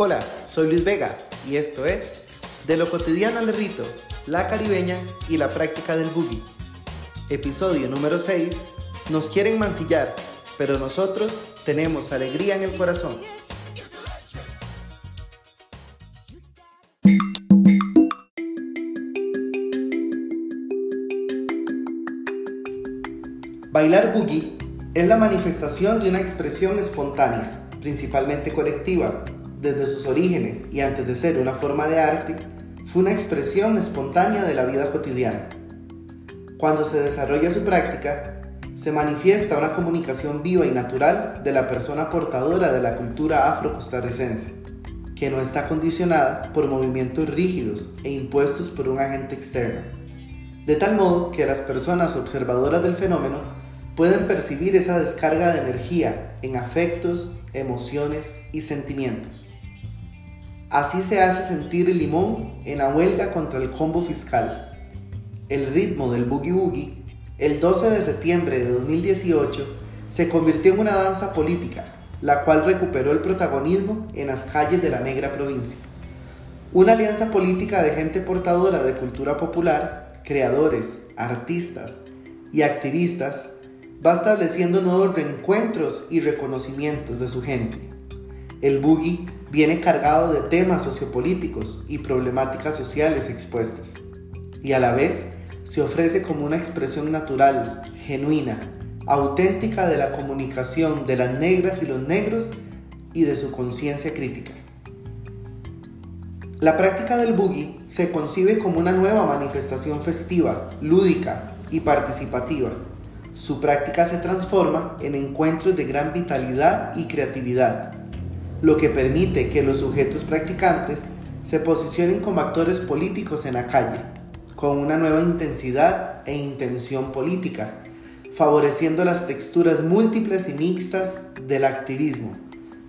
Hola, soy Luis Vega y esto es De lo cotidiano al rito, la caribeña y la práctica del boogie. Episodio número 6. Nos quieren mancillar, pero nosotros tenemos alegría en el corazón. Bailar boogie es la manifestación de una expresión espontánea, principalmente colectiva. Desde sus orígenes y antes de ser una forma de arte, fue una expresión espontánea de la vida cotidiana. Cuando se desarrolla su práctica, se manifiesta una comunicación viva y natural de la persona portadora de la cultura afro-costarricense, que no está condicionada por movimientos rígidos e impuestos por un agente externo, de tal modo que las personas observadoras del fenómeno pueden percibir esa descarga de energía en afectos, emociones y sentimientos. Así se hace sentir el limón en la huelga contra el combo fiscal. El ritmo del boogie boogie, el 12 de septiembre de 2018, se convirtió en una danza política, la cual recuperó el protagonismo en las calles de la negra provincia. Una alianza política de gente portadora de cultura popular, creadores, artistas y activistas va estableciendo nuevos reencuentros y reconocimientos de su gente. El boogie viene cargado de temas sociopolíticos y problemáticas sociales expuestas, y a la vez se ofrece como una expresión natural, genuina, auténtica de la comunicación de las negras y los negros y de su conciencia crítica. La práctica del boogie se concibe como una nueva manifestación festiva, lúdica y participativa su práctica se transforma en encuentros de gran vitalidad y creatividad, lo que permite que los sujetos practicantes se posicionen como actores políticos en la calle, con una nueva intensidad e intención política, favoreciendo las texturas múltiples y mixtas del activismo,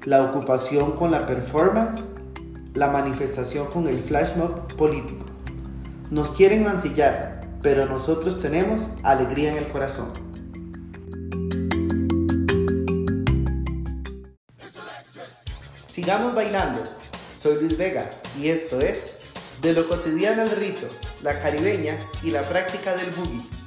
la ocupación con la performance, la manifestación con el flash mob político. Nos quieren mancillar, pero nosotros tenemos alegría en el corazón. Sigamos bailando. Soy Luis Vega y esto es De lo cotidiano al rito, la caribeña y la práctica del boogie.